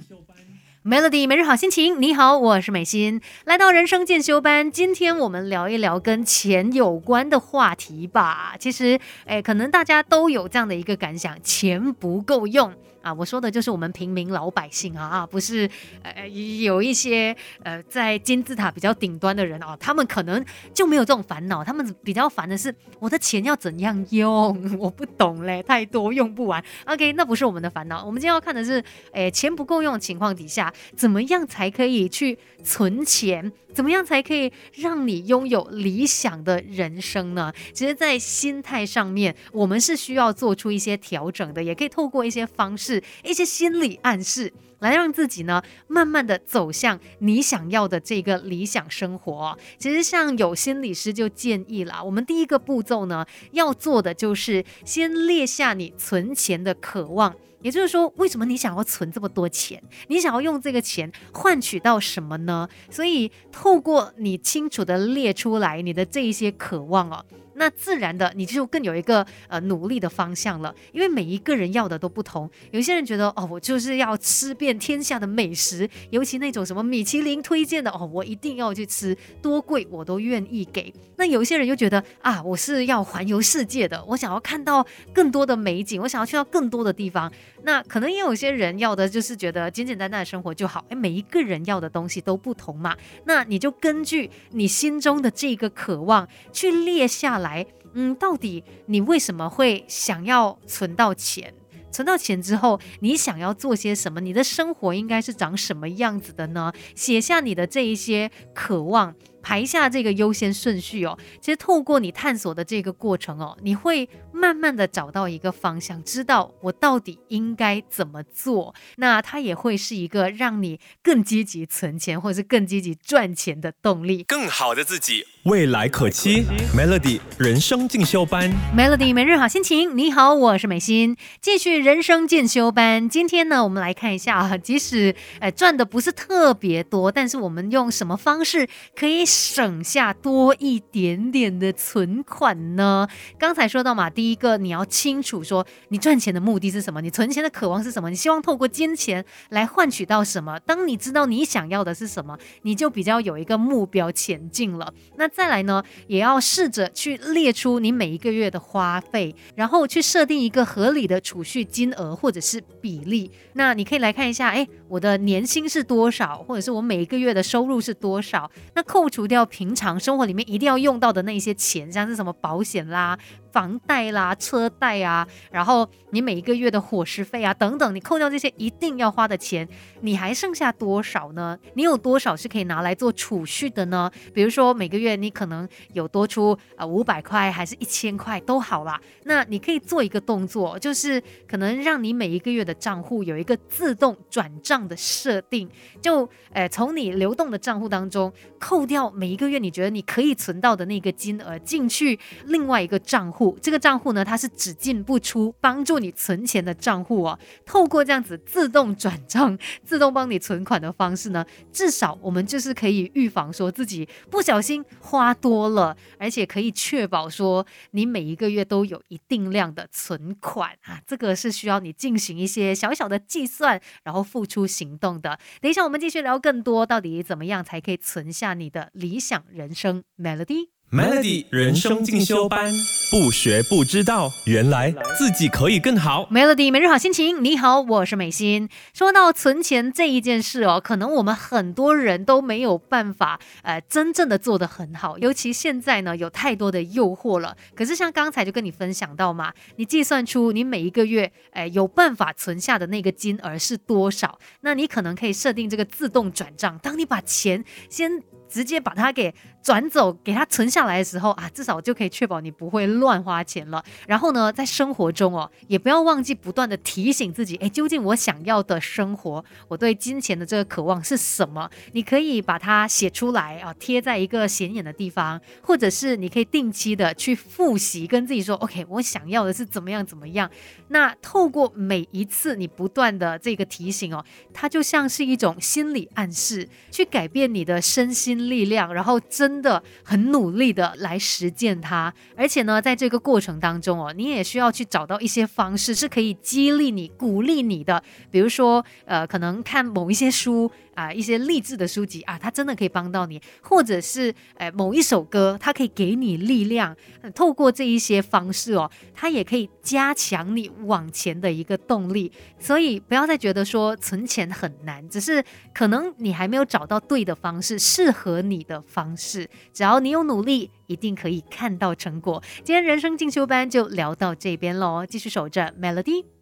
Melody 每日好心情，你好，我是美心，来到人生进修班，今天我们聊一聊跟钱有关的话题吧。其实，哎，可能大家都有这样的一个感想，钱不够用。啊，我说的就是我们平民老百姓啊啊，不是呃有一些呃在金字塔比较顶端的人哦，他们可能就没有这种烦恼，他们比较烦的是我的钱要怎样用，我不懂嘞，太多用不完。OK，那不是我们的烦恼，我们今天要看的是，诶，钱不够用情况底下，怎么样才可以去存钱？怎么样才可以让你拥有理想的人生呢？其实，在心态上面，我们是需要做出一些调整的，也可以透过一些方式、一些心理暗示，来让自己呢，慢慢的走向你想要的这个理想生活。其实，像有心理师就建议了，我们第一个步骤呢，要做的就是先列下你存钱的渴望。也就是说，为什么你想要存这么多钱？你想要用这个钱换取到什么呢？所以，透过你清楚的列出来你的这一些渴望哦。那自然的，你就更有一个呃努力的方向了。因为每一个人要的都不同，有些人觉得哦，我就是要吃遍天下的美食，尤其那种什么米其林推荐的哦，我一定要去吃，多贵我都愿意给。那有些人又觉得啊，我是要环游世界的，我想要看到更多的美景，我想要去到更多的地方。那可能也有些人要的就是觉得简简单单的生活就好。哎，每一个人要的东西都不同嘛，那你就根据你心中的这个渴望去列下。来，嗯，到底你为什么会想要存到钱？存到钱之后，你想要做些什么？你的生活应该是长什么样子的呢？写下你的这一些渴望。排下这个优先顺序哦，其实透过你探索的这个过程哦，你会慢慢的找到一个方向，知道我到底应该怎么做。那它也会是一个让你更积极存钱，或者是更积极赚钱的动力。更好的自己，未来可期。Melody 人生进修班，Melody 每日好心情。你好，我是美心，继续人生进修班。今天呢，我们来看一下啊，即使呃赚的不是特别多，但是我们用什么方式可以？省下多一点点的存款呢？刚才说到嘛，第一个你要清楚说你赚钱的目的是什么，你存钱的渴望是什么，你希望透过金钱来换取到什么？当你知道你想要的是什么，你就比较有一个目标前进了。那再来呢，也要试着去列出你每一个月的花费，然后去设定一个合理的储蓄金额或者是比例。那你可以来看一下，哎，我的年薪是多少，或者是我每一个月的收入是多少？那扣除。除掉平常生活里面一定要用到的那些钱，像是什么保险啦。房贷啦、车贷啊，然后你每一个月的伙食费啊等等，你扣掉这些一定要花的钱，你还剩下多少呢？你有多少是可以拿来做储蓄的呢？比如说每个月你可能有多出啊五百块，还是一千块都好啦。那你可以做一个动作，就是可能让你每一个月的账户有一个自动转账的设定，就呃从你流动的账户当中扣掉每一个月你觉得你可以存到的那个金额进去另外一个账户。这个账户呢，它是只进不出，帮助你存钱的账户哦。透过这样子自动转账、自动帮你存款的方式呢，至少我们就是可以预防说自己不小心花多了，而且可以确保说你每一个月都有一定量的存款啊。这个是需要你进行一些小小的计算，然后付出行动的。等一下我们继续聊更多，到底怎么样才可以存下你的理想人生？Melody。Melody 人生进修班，不学不知道，原来自己可以更好。Melody 每日好心情，你好，我是美心。说到存钱这一件事哦，可能我们很多人都没有办法，呃，真正的做得很好。尤其现在呢，有太多的诱惑了。可是像刚才就跟你分享到嘛，你计算出你每一个月，哎，有办法存下的那个金额是多少，那你可能可以设定这个自动转账。当你把钱先直接把它给转走，给它存下来的时候啊，至少就可以确保你不会乱花钱了。然后呢，在生活中哦，也不要忘记不断的提醒自己，哎，究竟我想要的生活，我对金钱的这个渴望是什么？你可以把它写出来啊，贴在一个显眼的地方，或者是你可以定期的去复习，跟自己说，OK，我想要的是怎么样怎么样。那透过每一次你不断的这个提醒哦，它就像是一种心理暗示，去改变你的身心。力量，然后真的很努力的来实践它，而且呢，在在这个过程当中哦，你也需要去找到一些方式是可以激励你、鼓励你的，比如说呃，可能看某一些书。啊，一些励志的书籍啊，它真的可以帮到你，或者是呃某一首歌，它可以给你力量。透过这一些方式哦，它也可以加强你往前的一个动力。所以不要再觉得说存钱很难，只是可能你还没有找到对的方式，适合你的方式。只要你有努力，一定可以看到成果。今天人生进修班就聊到这边喽，继续守着 Melody。